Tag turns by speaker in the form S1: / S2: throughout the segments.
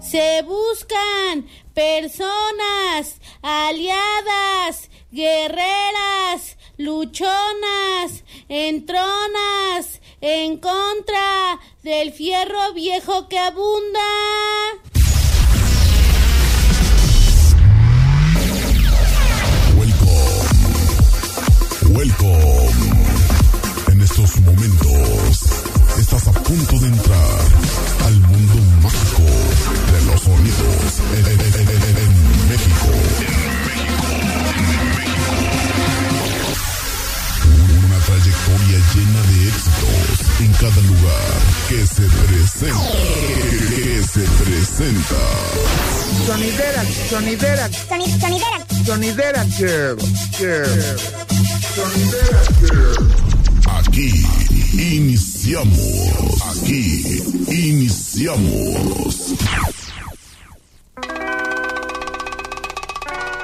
S1: Se buscan personas aliadas, guerreras, luchonas, entronas, en contra del fierro viejo que abunda.
S2: Sonidos en, México. Una trayectoria llena de éxitos en cada lugar que se presenta. Que se presenta.
S3: Sonidera, sonidera.
S4: Sonidera.
S3: Sonidera Girl. Girl.
S2: Sonidera Girl. Aquí iniciamos. Aquí iniciamos.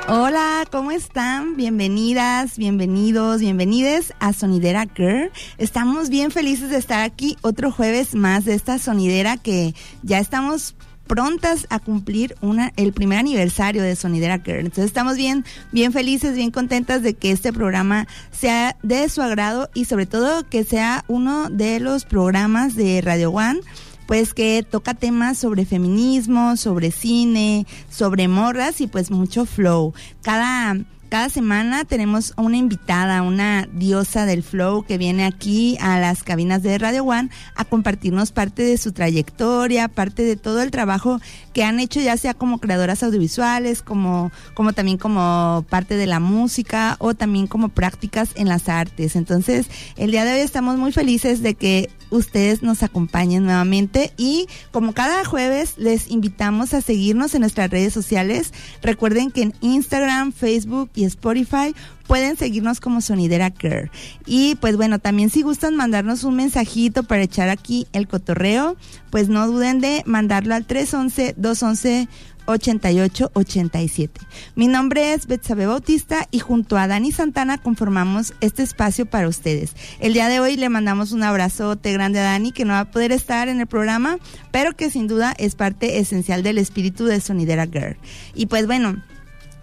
S5: Hola, ¿cómo están? Bienvenidas, bienvenidos, bienvenides a Sonidera Girl. Estamos bien felices de estar aquí otro jueves más de esta sonidera que ya estamos prontas a cumplir una, el primer aniversario de Sonidera Girl. Entonces estamos bien, bien felices, bien contentas de que este programa sea de su agrado y sobre todo que sea uno de los programas de Radio One pues que toca temas sobre feminismo, sobre cine, sobre morras y pues mucho flow. Cada cada semana tenemos una invitada, una diosa del flow que viene aquí a las cabinas de Radio One a compartirnos parte de su trayectoria, parte de todo el trabajo que han hecho ya sea como creadoras audiovisuales, como, como también como parte de la música o también como prácticas en las artes. Entonces, el día de hoy estamos muy felices de que ustedes nos acompañen nuevamente y como cada jueves les invitamos a seguirnos en nuestras redes sociales. Recuerden que en Instagram, Facebook y Spotify pueden seguirnos como Sonidera Care. Y pues bueno, también si gustan mandarnos un mensajito para echar aquí el cotorreo, pues no duden de mandarlo al 311 211 8887. Mi nombre es Betsabe Bautista y junto a Dani Santana conformamos este espacio para ustedes. El día de hoy le mandamos un abrazote grande a Dani que no va a poder estar en el programa, pero que sin duda es parte esencial del espíritu de Sonidera Girl. Y pues bueno,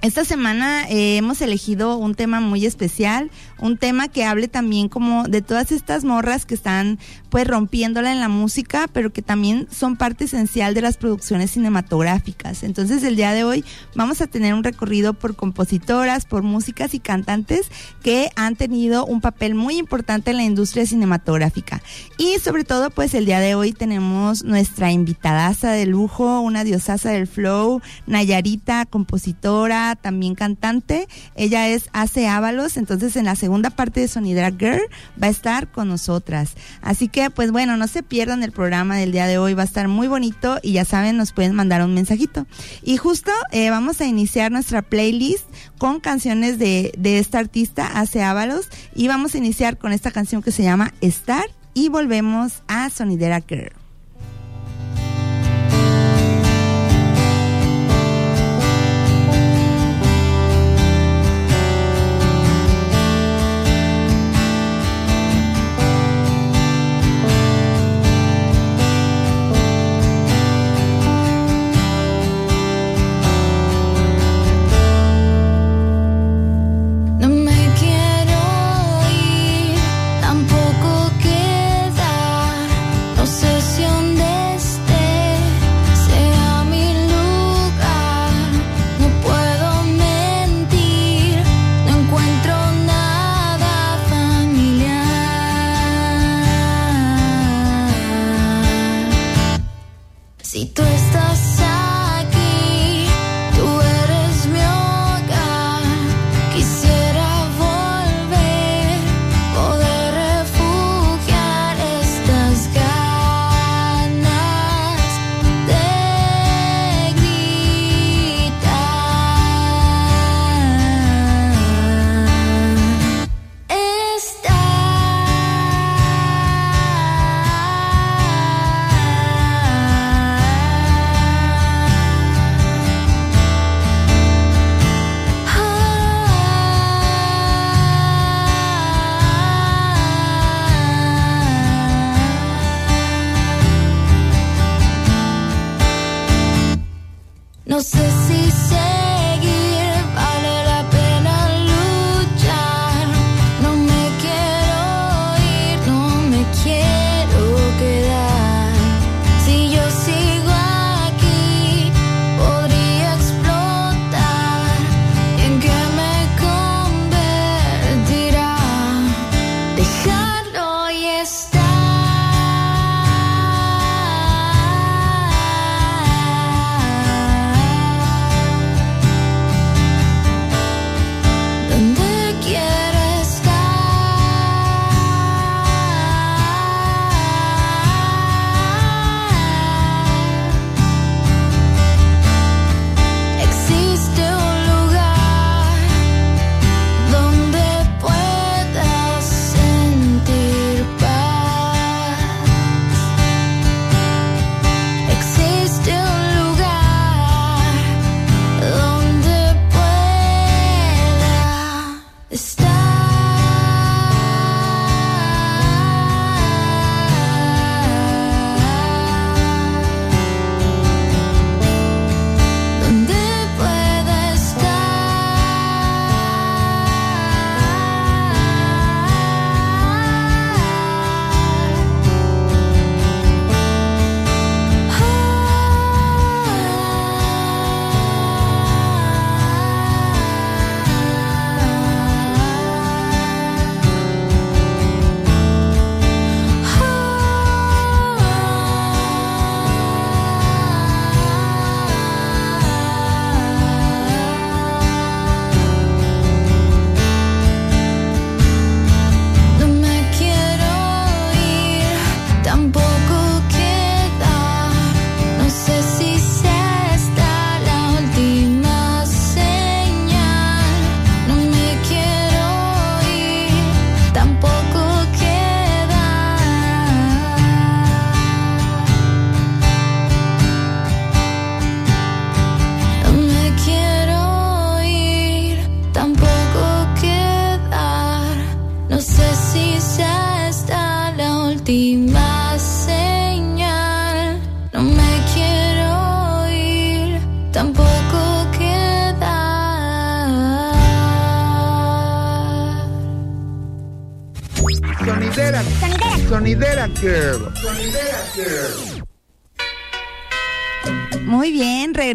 S5: esta semana eh, hemos elegido un tema muy especial, un tema que hable también como de todas estas morras que están pues rompiéndola en la música, pero que también son parte esencial de las producciones cinematográficas. Entonces el día de hoy vamos a tener un recorrido por compositoras, por músicas y cantantes que han tenido un papel muy importante en la industria cinematográfica. Y sobre todo pues el día de hoy tenemos nuestra invitadaza de lujo, una diosaza del flow, Nayarita, compositora, también cantante. Ella es Ace Ábalos, entonces en la segunda parte de Sonidra Girl va a estar con nosotras. Así que pues bueno, no se pierdan el programa del día de hoy, va a estar muy bonito y ya saben, nos pueden mandar un mensajito. Y justo eh, vamos a iniciar nuestra playlist con canciones de, de esta artista, Ace Ábalos, y vamos a iniciar con esta canción que se llama Star y volvemos a Sonidera Girl.
S4: Sé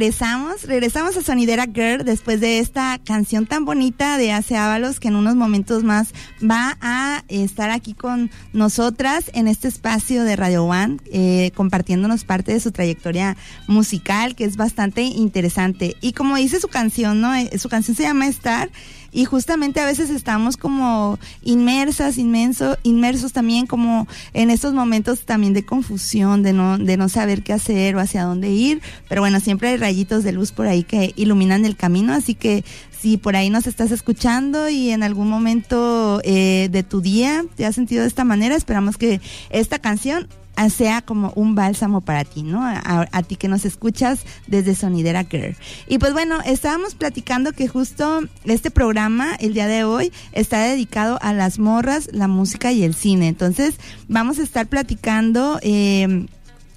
S5: regresamos, regresamos a Sonidera Girl después de esta canción tan bonita de Ace Ábalos que en unos momentos más va a estar aquí con nosotras en este espacio de Radio One, eh, compartiéndonos parte de su trayectoria musical que es bastante interesante. Y como dice su canción, ¿no? Eh, su canción se llama Star y justamente a veces estamos como inmersas, inmenso, inmersos también como en estos momentos también de confusión, de no, de no saber qué hacer o hacia dónde ir, pero bueno, siempre hay rayitos de luz por ahí que iluminan el camino, así que si por ahí nos estás escuchando y en algún momento eh, de tu día te has sentido de esta manera, esperamos que esta canción sea como un bálsamo para ti, ¿no? A, ti que nos escuchas desde Sonidera Girl. Y pues bueno, estábamos platicando que justo este programa, el día de hoy, está dedicado a las morras, la música y el cine. Entonces, vamos a estar platicando. Eh,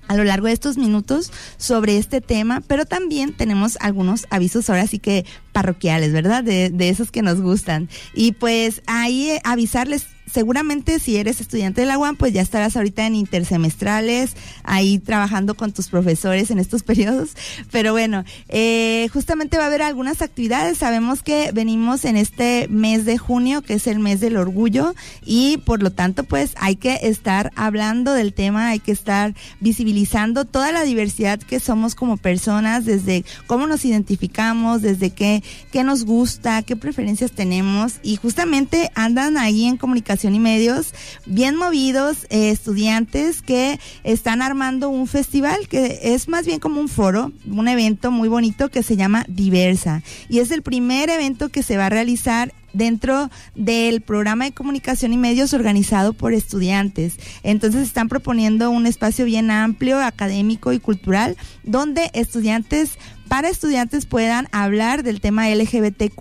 S5: a lo largo de estos minutos sobre este tema, pero también tenemos algunos avisos ahora sí que parroquiales, ¿verdad? De, de esos que nos gustan. Y pues ahí eh, avisarles seguramente si eres estudiante de la UAM, pues ya estarás ahorita en intersemestrales, ahí trabajando con tus profesores en estos periodos. Pero bueno, eh, justamente va a haber algunas actividades. Sabemos que venimos en este mes de junio, que es el mes del orgullo, y por lo tanto, pues hay que estar hablando del tema, hay que estar visibilizando toda la diversidad que somos como personas, desde cómo nos identificamos, desde qué, qué nos gusta, qué preferencias tenemos, y justamente andan ahí en comunicación y medios bien movidos eh, estudiantes que están armando un festival que es más bien como un foro, un evento muy bonito que se llama Diversa y es el primer evento que se va a realizar dentro del programa de comunicación y medios organizado por estudiantes. Entonces están proponiendo un espacio bien amplio, académico y cultural, donde estudiantes para estudiantes puedan hablar del tema LGBTQ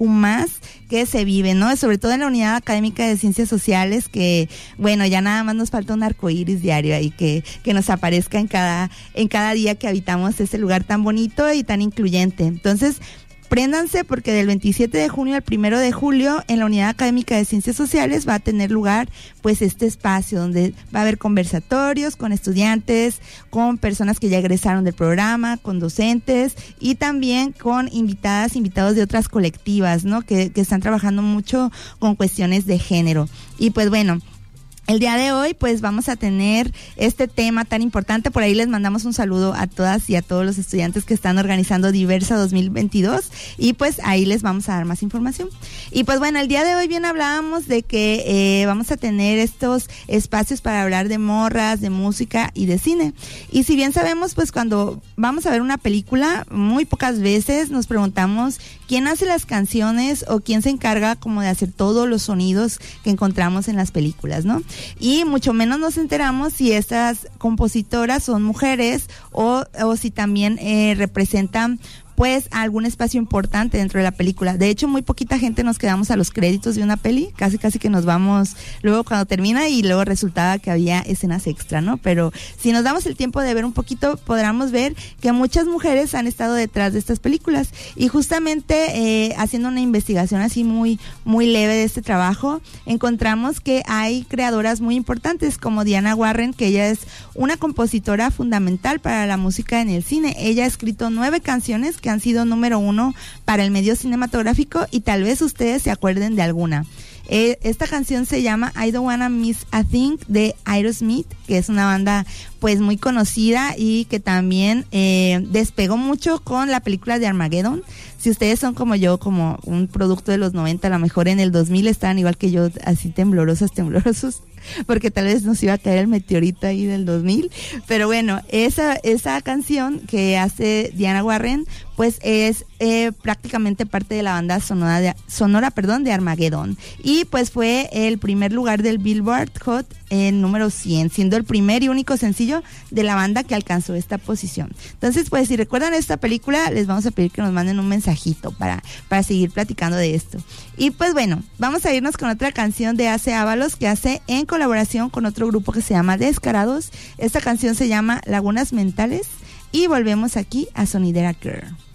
S5: que se vive, ¿no? Sobre todo en la unidad académica de ciencias sociales, que, bueno, ya nada más nos falta un arco iris diario ahí que, que nos aparezca en cada, en cada día que habitamos este lugar tan bonito y tan incluyente. Entonces, Préndanse porque del 27 de junio al 1 de julio en la Unidad Académica de Ciencias Sociales va a tener lugar pues este espacio donde va a haber conversatorios con estudiantes, con personas que ya egresaron del programa, con docentes y también con invitadas, invitados de otras colectivas, ¿no? Que, que están trabajando mucho con cuestiones de género. Y pues bueno, el día de hoy pues vamos a tener este tema tan importante. Por ahí les mandamos un saludo a todas y a todos los estudiantes que están organizando Diversa 2022 y pues ahí les vamos a dar más información. Y pues bueno, el día de hoy bien hablábamos de que eh, vamos a tener estos espacios para hablar de morras, de música y de cine. Y si bien sabemos pues cuando vamos a ver una película, muy pocas veces nos preguntamos quién hace las canciones o quién se encarga como de hacer todos los sonidos que encontramos en las películas, ¿no? Y mucho menos nos enteramos si estas compositoras son mujeres o, o si también eh, representan pues algún espacio importante dentro de la película. De hecho, muy poquita gente nos quedamos a los créditos de una peli, casi casi que nos vamos luego cuando termina y luego resultaba que había escenas extra, ¿no? Pero si nos damos el tiempo de ver un poquito, podremos ver que muchas mujeres han estado detrás de estas películas y justamente eh, haciendo una investigación así muy muy leve de este trabajo, encontramos que hay creadoras muy importantes como Diana Warren, que ella es una compositora fundamental para la música en el cine. Ella ha escrito nueve canciones que han sido número uno para el medio cinematográfico y tal vez ustedes se acuerden de alguna. Eh, esta canción se llama I Don't Wanna Miss a Thing de Aerosmith, que es una banda pues muy conocida y que también eh, despegó mucho con la película de Armageddon. Si ustedes son como yo, como un producto de los 90, a lo mejor en el 2000 estaban igual que yo, así temblorosos, temblorosos, porque tal vez nos iba a caer el meteorito ahí del 2000. Pero bueno, esa, esa canción que hace Diana Warren, pues es eh, prácticamente parte de la banda sonora, sonora perdón, de Armageddon. Y pues fue el primer lugar del Billboard Hot en número 100, siendo el primer y único sencillo de la banda que alcanzó esta posición. Entonces, pues si recuerdan esta película, les vamos a pedir que nos manden un mensajito para, para seguir platicando de esto. Y pues bueno, vamos a irnos con otra canción de Ace Ábalos que hace en colaboración con otro grupo que se llama Descarados. Esta canción se llama Lagunas Mentales y volvemos aquí a Sonidera Girl.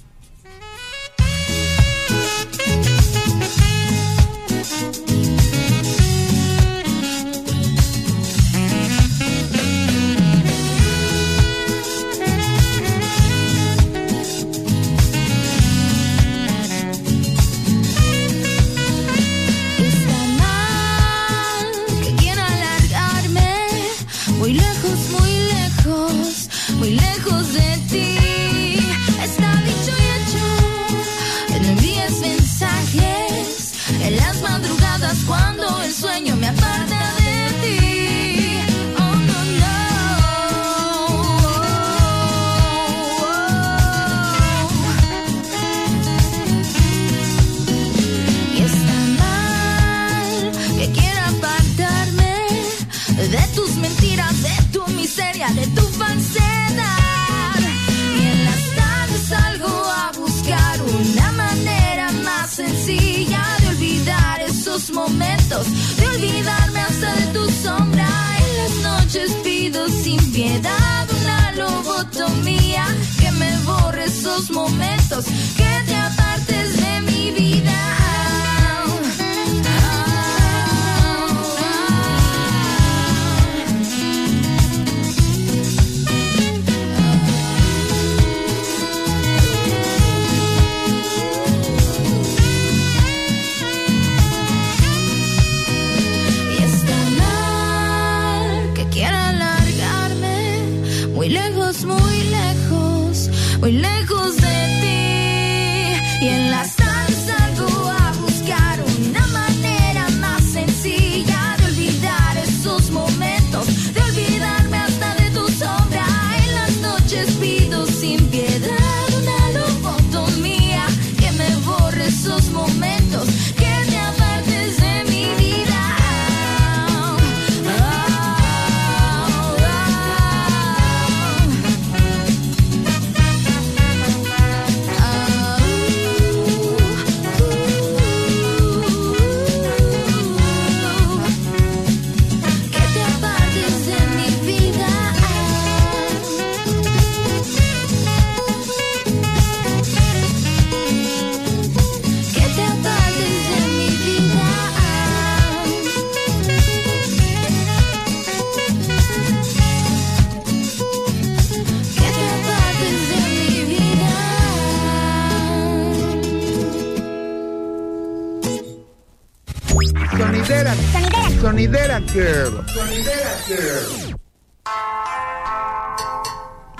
S3: Sonidera.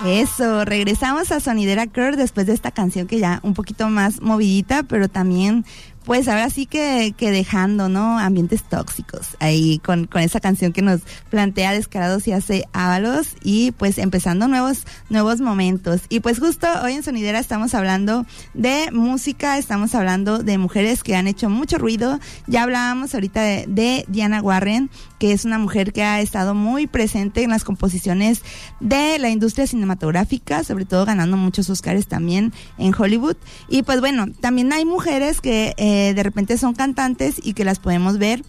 S5: Eso, regresamos a Sonidera Girl después de esta canción que ya un poquito más movidita, pero también pues ahora sí que, que dejando, ¿no? Ambientes tóxicos ahí con, con esa canción que nos plantea Descarados y hace Ábalos y pues empezando nuevos, nuevos momentos. Y pues justo hoy en Sonidera estamos hablando de música, estamos hablando de mujeres que han hecho mucho ruido. Ya hablábamos ahorita de, Diana Warren, que es una mujer que ha estado muy presente en las composiciones de la industria cinematográfica, sobre todo ganando muchos Oscars también en Hollywood. Y pues bueno, también hay mujeres que... Eh, eh, de repente son cantantes y que las podemos ver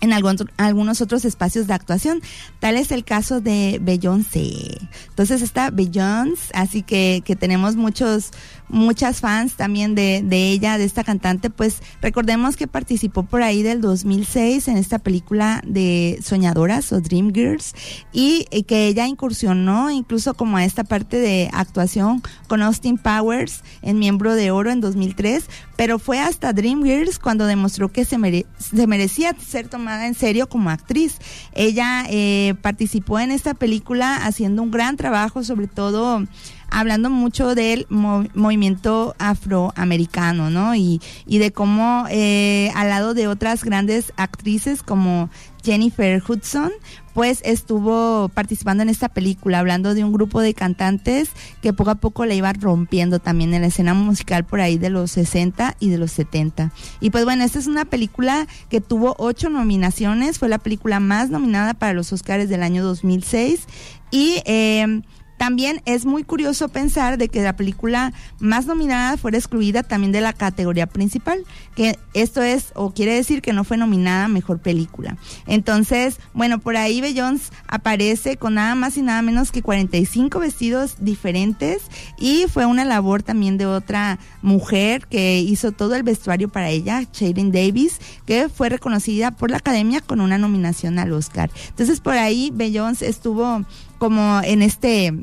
S5: en algunos otros espacios de actuación. Tal es el caso de Beyoncé. Entonces está Beyoncé, así que, que tenemos muchos, muchas fans también de, de, ella, de esta cantante. Pues recordemos que participó por ahí del 2006 en esta película de Soñadoras o Dream Girls y, que ella incursionó incluso como a esta parte de actuación con Austin Powers en Miembro de Oro en 2003, pero fue hasta Dream Girls cuando demostró que se, se merecía ser tomada en serio como actriz. Ella eh, participó en esta película haciendo un gran trabajo, sobre todo hablando mucho del movimiento afroamericano, ¿no? Y, y de cómo eh, al lado de otras grandes actrices como Jennifer Hudson, pues estuvo participando en esta película, hablando de un grupo de cantantes que poco a poco le iba rompiendo también en la escena musical por ahí de los 60 y de los 70. Y pues bueno, esta es una película que tuvo ocho nominaciones, fue la película más nominada para los Oscars del año 2006 y... Eh, también es muy curioso pensar de que la película más nominada fuera excluida también de la categoría principal, que esto es o quiere decir que no fue nominada mejor película. Entonces, bueno, por ahí Beyoncé aparece con nada más y nada menos que 45 vestidos diferentes y fue una labor también de otra mujer que hizo todo el vestuario para ella, Sharon Davis, que fue reconocida por la Academia con una nominación al Oscar. Entonces, por ahí Beyoncé estuvo como en este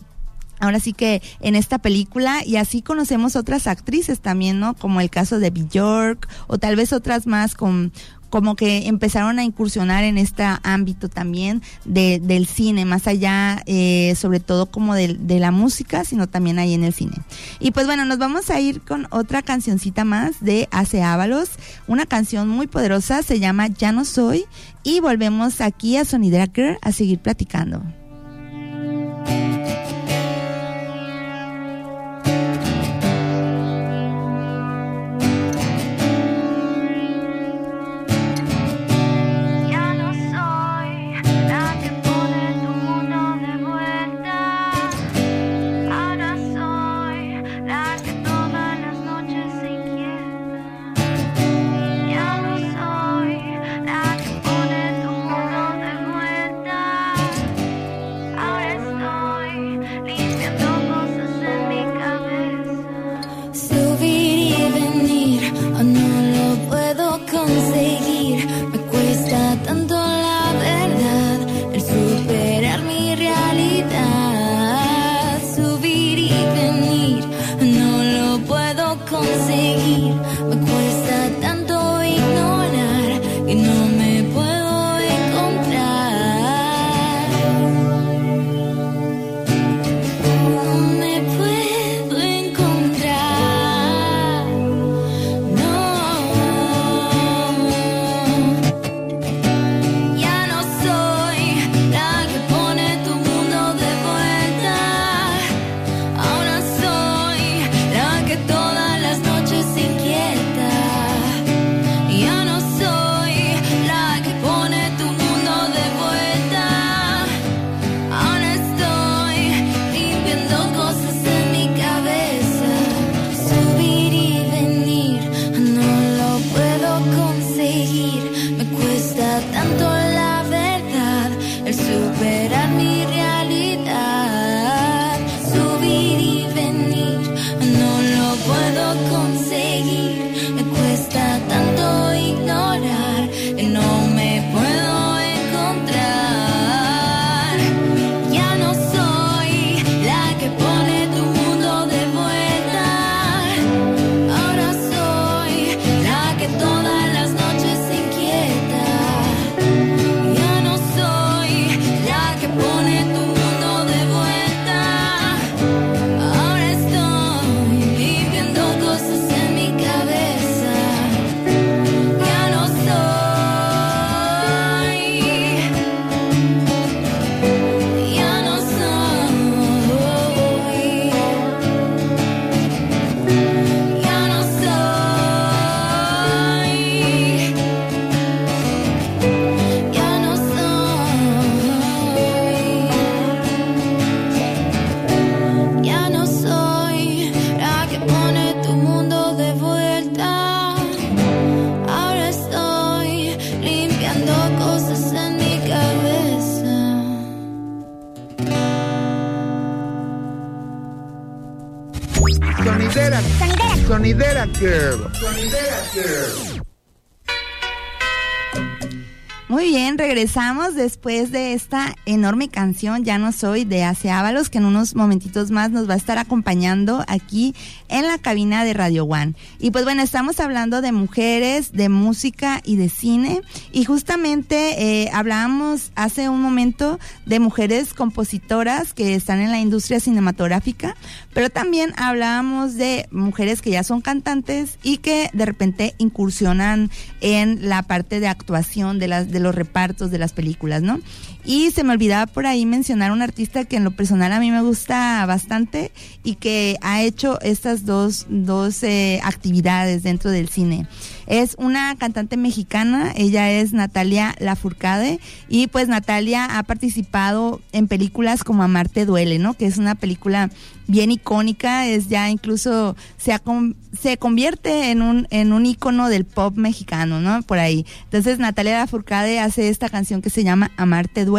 S5: ahora sí que en esta película y así conocemos otras actrices también, ¿no? Como el caso de Bjork o tal vez otras más con como que empezaron a incursionar en este ámbito también de, del cine, más allá eh, sobre todo como de, la música, sino también ahí en el cine. Y pues bueno, nos vamos a ir con otra cancioncita más de Ace Ábalos, una canción muy poderosa, se llama Ya no soy, y volvemos aquí a Sonidera a seguir platicando. Muy bien, regresamos después de esta enorme canción Ya no soy de Ace Ábalos, que en unos momentitos más nos va a estar acompañando aquí en la cabina de Radio One. Y pues bueno, estamos hablando de mujeres, de música y de cine. Y justamente eh, hablábamos hace un momento de mujeres compositoras que están en la industria cinematográfica, pero también hablábamos de mujeres que ya son cantantes y que de repente incursionan en la parte de actuación de las de los repartos de las películas, ¿no? Y se me olvidaba por ahí mencionar un artista que en lo personal a mí me gusta bastante y que ha hecho estas dos, dos eh, actividades dentro del cine. Es una cantante mexicana, ella es Natalia Lafourcade y pues Natalia ha participado en películas como Amarte duele, ¿no? Que es una película bien icónica, es ya incluso se, se convierte en un en un icono del pop mexicano, ¿no? Por ahí. Entonces Natalia Lafourcade hace esta canción que se llama Amarte duele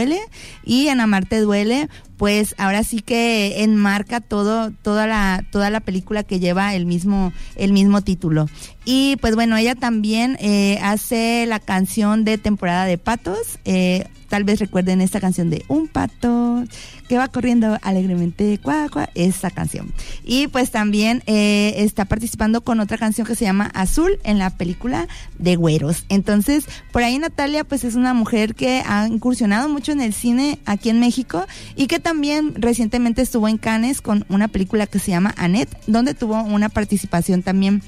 S5: y en Amarte duele pues ahora sí que enmarca todo toda la toda la película que lleva el mismo el mismo título y pues bueno ella también eh, hace la canción de temporada de patos eh, tal vez recuerden esta canción de Un pato que va corriendo alegremente, cuá, esa canción. Y pues también eh, está participando con otra canción que se llama Azul en la película de Güeros. Entonces, por ahí Natalia pues es una mujer que ha incursionado mucho en el cine aquí en México y que también recientemente estuvo en Cannes con una película que se llama Annette, donde tuvo una participación también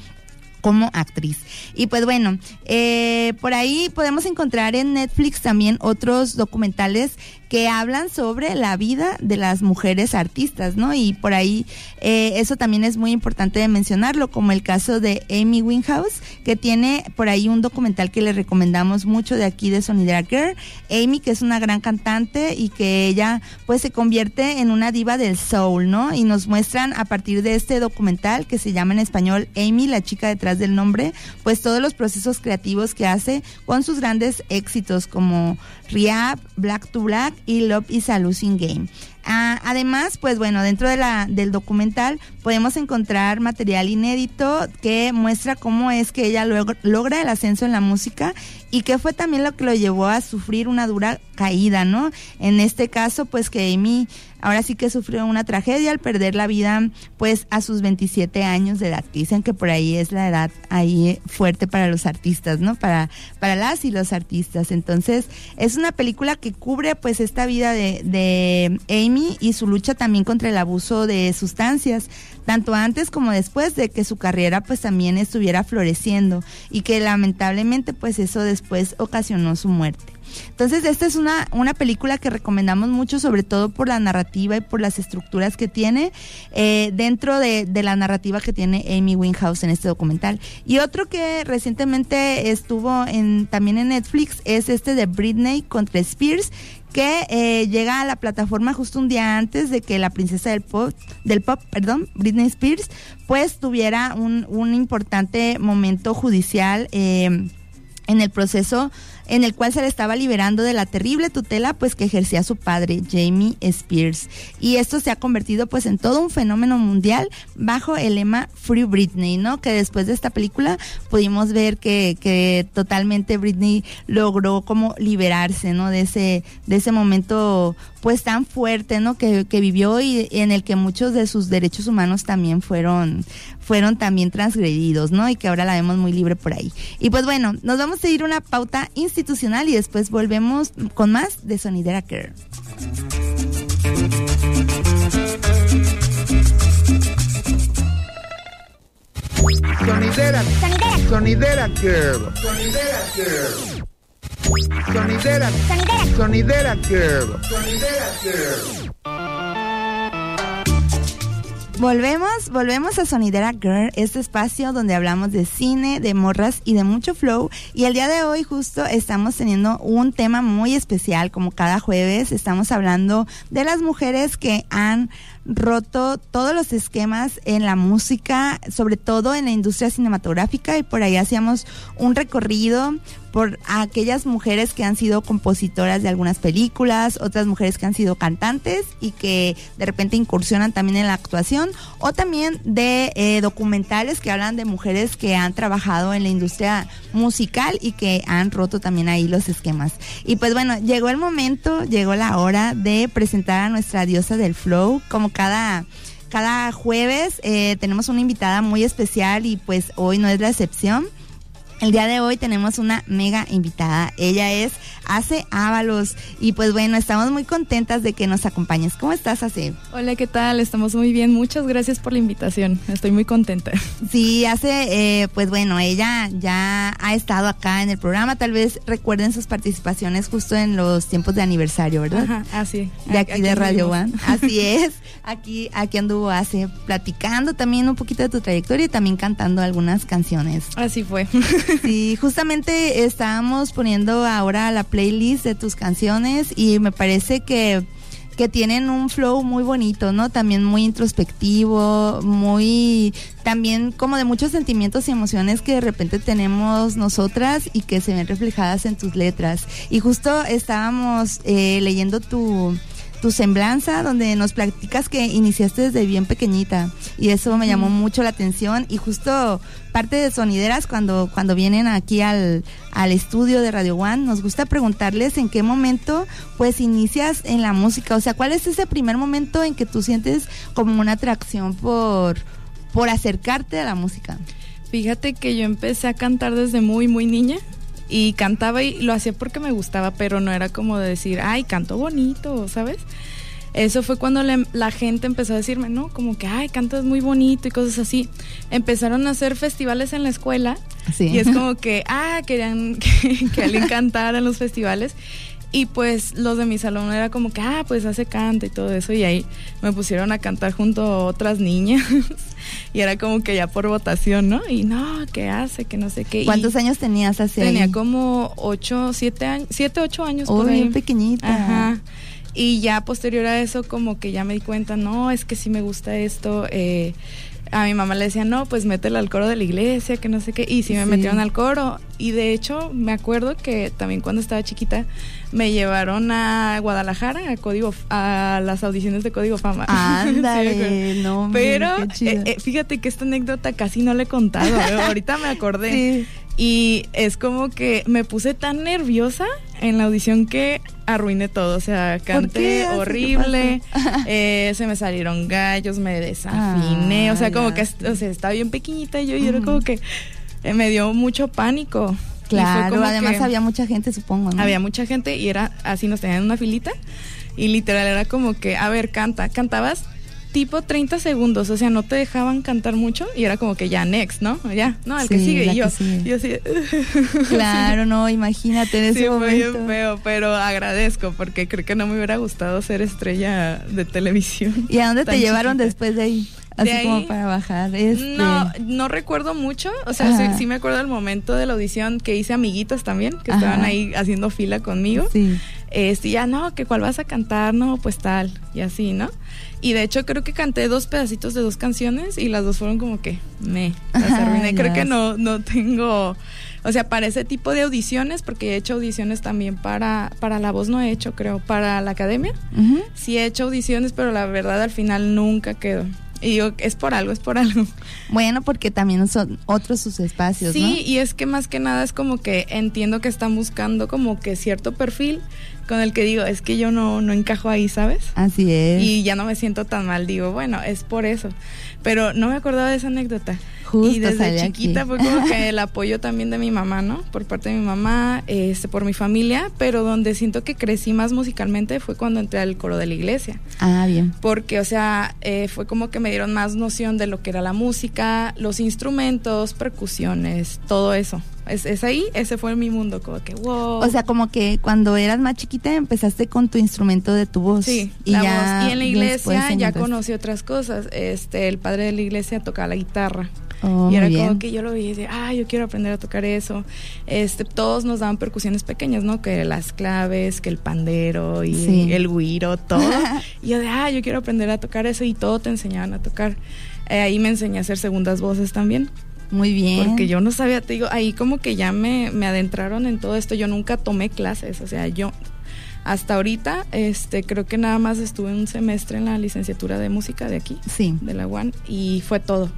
S5: como actriz. Y pues bueno, eh, por ahí podemos encontrar en Netflix también otros documentales que hablan sobre la vida de las mujeres artistas, ¿no? Y por ahí eh, eso también es muy importante de mencionarlo, como el caso de Amy Winhouse, que tiene por ahí un documental que le recomendamos mucho de aquí de Sonidera Girl. Amy, que es una gran cantante y que ella pues se convierte en una diva del soul, ¿no? Y nos muestran a partir de este documental que se llama en español Amy, la chica detrás del nombre, pues todos los procesos creativos que hace con sus grandes éxitos como Riap, Black to Black y Love is a Losing Game. Ah, además, pues bueno, dentro de la, del documental podemos encontrar material inédito que muestra cómo es que ella logra el ascenso en la música y qué fue también lo que lo llevó a sufrir una dura caída, ¿no? En este caso, pues que Amy ahora sí que sufrió una tragedia al perder la vida, pues a sus 27 años de edad. Dicen que por ahí es la edad ahí fuerte para los artistas, ¿no? Para, para las y los artistas. Entonces, es una película que cubre pues esta vida de, de Amy y su lucha también contra el abuso de sustancias tanto antes como después de que su carrera pues también estuviera floreciendo y que lamentablemente pues eso después ocasionó su muerte. Entonces, esta es una, una película que recomendamos mucho, sobre todo por la narrativa y por las estructuras que tiene eh, dentro de, la narrativa que tiene Amy Winehouse en este documental. Y otro que recientemente estuvo en, también en Netflix es este de Britney contra Spears, que eh, llega a la plataforma justo un día antes de que la princesa del pop, del pop, perdón, Britney Spears, pues tuviera un, un importante momento judicial eh, en el proceso en el cual se le estaba liberando de la terrible tutela pues que ejercía su padre, Jamie Spears. Y esto se ha convertido pues en todo un fenómeno mundial bajo el lema Free Britney, ¿no? Que después de esta película pudimos ver que, que totalmente Britney logró como liberarse, ¿no? De ese, de ese momento pues tan fuerte, ¿no? Que, que vivió y en el que muchos de sus derechos humanos también fueron, fueron también transgredidos, ¿no? Y que ahora la vemos muy libre por ahí. Y pues bueno, nos vamos a ir una pauta institucional y después volvemos con más de Sonidera Care.
S3: Sonidera. Sonidera. Sonidera Girl. Sonidera Girl. Sonidera. Sonidera. Sonidera Girl. Sonidera Girl.
S5: Volvemos, volvemos a Sonidera Girl, este espacio donde hablamos de cine, de morras y de mucho flow. Y el día de hoy justo estamos teniendo un tema muy especial, como cada jueves estamos hablando de las mujeres que han roto todos los esquemas en la música, sobre todo en la industria cinematográfica y por ahí hacíamos un recorrido por aquellas mujeres que han sido compositoras de algunas películas, otras mujeres que han sido cantantes y que de repente incursionan también en la actuación, o también de eh, documentales que hablan de mujeres que han trabajado en la industria musical y que han roto también ahí los esquemas. Y pues bueno, llegó el momento, llegó la hora de presentar a nuestra diosa del flow, como cada cada jueves eh, tenemos una invitada muy especial y pues hoy no es la excepción. El día de hoy tenemos una mega invitada. Ella es Ace Ábalos. Y pues bueno, estamos muy contentas de que nos acompañes. ¿Cómo estás, Ace?
S6: Hola, ¿qué tal? Estamos muy bien. Muchas gracias por la invitación. Estoy muy contenta.
S5: Sí, Ace, eh, pues bueno, ella ya ha estado acá en el programa. Tal vez recuerden sus participaciones justo en los tiempos de aniversario, ¿verdad?
S6: Ajá, así.
S5: De aquí, de Radio One. Así es. Aquí, aquí anduvo Ace platicando también un poquito de tu trayectoria y también cantando algunas canciones.
S6: Así fue.
S5: Sí, justamente estábamos poniendo ahora la playlist de tus canciones y me parece que que tienen un flow muy bonito, ¿no? También muy introspectivo, muy también como de muchos sentimientos y emociones que de repente tenemos nosotras y que se ven reflejadas en tus letras. Y justo estábamos eh, leyendo tu tu semblanza donde nos platicas que iniciaste desde bien pequeñita. Y eso me llamó mucho la atención. Y justo parte de sonideras cuando cuando vienen aquí al, al estudio de Radio One nos gusta preguntarles en qué momento pues inicias en la música, o sea, ¿cuál es ese primer momento en que tú sientes como una atracción por por acercarte a la música?
S6: Fíjate que yo empecé a cantar desde muy muy niña y cantaba y lo hacía porque me gustaba, pero no era como de decir, ay, canto bonito, ¿sabes? Eso fue cuando la gente empezó a decirme, ¿no? Como que, ay, cantas muy bonito y cosas así. Empezaron a hacer festivales en la escuela y es como que, ah, querían que, que alguien cantara en los festivales. Y pues los de mi salón era como que, ah, pues hace canta y todo eso. Y ahí me pusieron a cantar junto a otras niñas. y era como que ya por votación, ¿no? Y no, ¿qué hace? Que no sé qué.
S5: ¿Cuántos años tenías así?
S6: Tenía como ocho, siete años, siete, ocho años.
S5: Oh, bien pequeñita.
S6: Ajá. Y ya posterior a eso como que ya me di cuenta, no, es que sí me gusta esto. Eh, a mi mamá le decía, no, pues métela al coro de la iglesia, que no sé qué. Y sí me metieron al coro. Y de hecho, me acuerdo que también cuando estaba chiquita, me llevaron a Guadalajara a código a las audiciones de Código Fama.
S5: Ándale, no.
S6: Pero eh, eh, fíjate que esta anécdota casi no le he contado. ahorita me acordé. Y es como que me puse tan nerviosa en la audición que arruiné todo. O sea, canté horrible, eh, se me salieron gallos, me desafiné. o sea, como que o sea, estaba bien pequeñita y yo, y era como que me dio mucho pánico.
S5: Claro, además había mucha gente, supongo, ¿no?
S6: Había mucha gente y era así, nos tenían en una filita y literal era como que, a ver, canta, cantabas tipo 30 segundos, o sea, no te dejaban cantar mucho y era como que ya, next, ¿no? Ya, no, al que sigue y yo, yo así.
S5: Claro, no, imagínate en ese
S6: sí,
S5: momento.
S6: fue feo, pero agradezco porque creo que no me hubiera gustado ser estrella de televisión.
S5: ¿Y a dónde te llevaron después de ahí? Así como para bajar. Este...
S6: No, no recuerdo mucho. O sea, sí, me acuerdo del momento de la audición que hice amiguitas también, que estaban ahí haciendo fila conmigo. Sí. Este, ya no, que cuál vas a cantar, no, pues tal, y así, ¿no? Y de hecho creo que canté dos pedacitos de dos canciones y las dos fueron como que me las arruiné. creo que no, no tengo, o sea, para ese tipo de audiciones, porque he hecho audiciones también para, para la voz no he hecho, creo, para la academia. Sí he hecho audiciones, pero la verdad al final nunca quedo. Y digo, es por algo, es por algo.
S5: Bueno, porque también son otros sus espacios,
S6: sí, y es que más que nada es como que entiendo que están buscando como que cierto perfil con el que digo, es que yo no, no encajo ahí, ¿sabes?
S5: Así es.
S6: Y ya no me siento tan mal, digo, bueno, es por eso. Pero no me acordaba de esa anécdota.
S5: Justo
S6: y desde chiquita fue como que el apoyo también de mi mamá, ¿no? Por parte de mi mamá, este, por mi familia, pero donde siento que crecí más musicalmente fue cuando entré al coro de la iglesia.
S5: Ah, bien.
S6: Porque, o sea, eh, fue como que me dieron más noción de lo que era la música, los instrumentos, percusiones, todo eso. Es, es, ahí, ese fue mi mundo, como que wow.
S5: O sea, como que cuando eras más chiquita empezaste con tu instrumento de tu voz.
S6: Sí, y, ya y en la iglesia ya conocí otras cosas. Este, el padre de la iglesia tocaba la guitarra.
S5: Oh,
S6: y era como que yo lo veía y decía, ah, yo quiero aprender a tocar eso. Este, todos nos daban percusiones pequeñas, ¿no? Que las claves, que el pandero y
S5: Sí.
S6: el güiro, todo. y yo de, ah, yo quiero aprender a tocar eso y todo te enseñaban a tocar. Eh, ahí me enseñé a hacer segundas voces también.
S5: Muy bien.
S6: Porque yo no sabía, te digo, ahí como que ya me, me adentraron en todo esto. Yo nunca tomé clases, o sea, yo hasta ahorita, este, creo que nada más estuve un semestre en la licenciatura de música de aquí,
S5: Sí.
S6: de la UAN, y fue todo.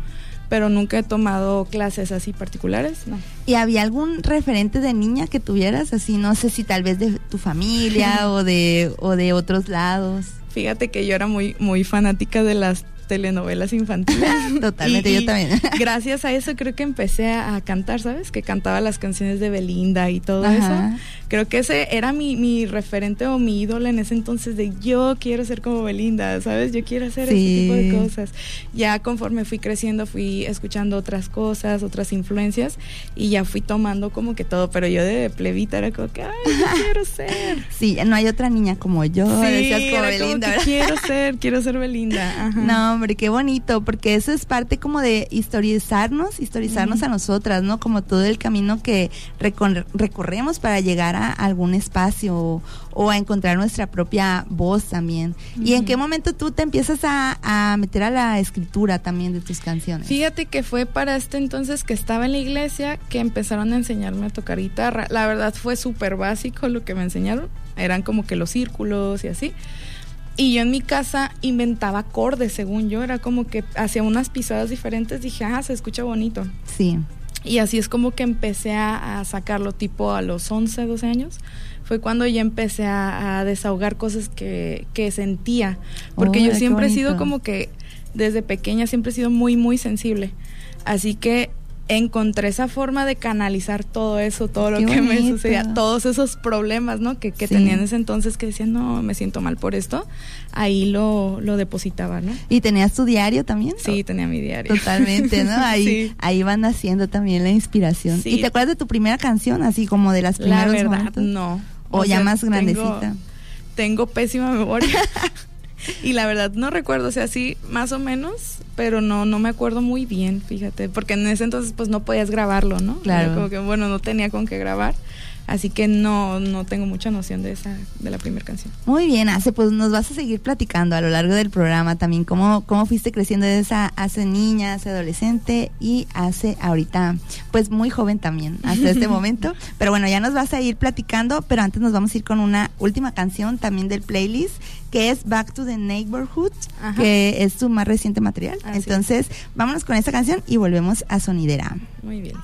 S6: Pero nunca he tomado clases así particulares, no.
S5: ¿Y había algún referente de niña que tuvieras así? No sé si tal vez de tu familia o de o de otros lados.
S6: Fíjate que yo era muy, muy fanática de las telenovelas infantiles.
S5: Totalmente,
S6: Y-
S5: yo también.
S6: Gracias a eso creo que empecé a, a cantar, ¿sabes? Que cantaba las canciones de Belinda y todo
S5: Ajá.
S6: eso. Creo que ese era mi, mi referente o mi ídolo en ese entonces de yo quiero ser como Belinda, ¿sabes? Yo quiero hacer
S5: Sí.
S6: ese tipo de cosas. Ya conforme fui creciendo fui escuchando otras cosas, otras influencias y ya fui tomando como que todo, pero yo de plebita era como que, ay, yo quiero ser.
S5: Sí, no hay otra niña como yo, decías como
S6: era como
S5: Belinda,
S6: que quiero ser, quiero ser Belinda. Ajá.
S5: No, hombre, qué bonito, porque eso es parte como de historizarnos, historizarnos a nosotras, ¿no? Como todo el camino que recon- recorremos para llegar a algún espacio o, o a encontrar nuestra propia voz también. ¿Y en qué momento tú te empiezas a, a meter a la escritura también de tus canciones?
S6: Fíjate que fue para este entonces que estaba en la iglesia que empezaron a enseñarme a tocar guitarra. La verdad fue súper básico lo que me enseñaron. Eran como que los círculos y así. Y yo en mi casa inventaba acordes, según yo. Era como que hacía unas pisadas diferentes. Dije, ah, se escucha bonito.
S5: Sí.
S6: Y así es como que empecé a, a sacarlo tipo a los 11, 12 años. Fue cuando ya empecé a, a desahogar cosas que, que sentía. Porque yo siempre he sido como que desde pequeña siempre he sido muy, muy sensible. Así que encontré esa forma de canalizar todo eso, todo lo
S5: Qué
S6: que me sucedía, todos esos problemas, ¿no? Que, que
S5: Sí.
S6: tenía en ese entonces que decían, no, me siento mal por esto. Ahí lo, lo depositaba, ¿no?
S5: ¿Y tenías tu diario también?
S6: Sí, tenía mi diario.
S5: Totalmente, ¿no? Ahí,
S6: Sí.
S5: ahí van naciendo también la inspiración.
S6: Sí.
S5: ¿Y te acuerdas de tu primera canción, así como de las
S6: La
S5: primeros
S6: verdad,
S5: momentos?
S6: no.
S5: O ya más
S6: tengo-
S5: grandecita.
S6: Tengo, pésima memoria. y la verdad no recuerdo, o sea, sí, más o menos, pero no, no me acuerdo muy bien, fíjate, porque en ese entonces pues no podías grabarlo, ¿no?
S5: Claro.
S6: Era como que bueno, no tenía con qué grabar, así que no, no tengo mucha noción de esa, de la primera canción.
S5: Muy bien, Ace, pues nos vas a seguir platicando a lo largo del programa también cómo, cómo fuiste creciendo de esa hace niña, hace adolescente y hace ahorita, pues muy joven también hasta este momento. Pero bueno, ya nos vas a ir platicando, pero antes nos vamos a ir con una última canción también del playlist que es Back to the Neighborhood,
S6: Ajá.
S5: que es tu más reciente material.
S6: Así es.
S5: Entonces, vámonos con esta canción y volvemos a Sonidera.
S6: Muy bien.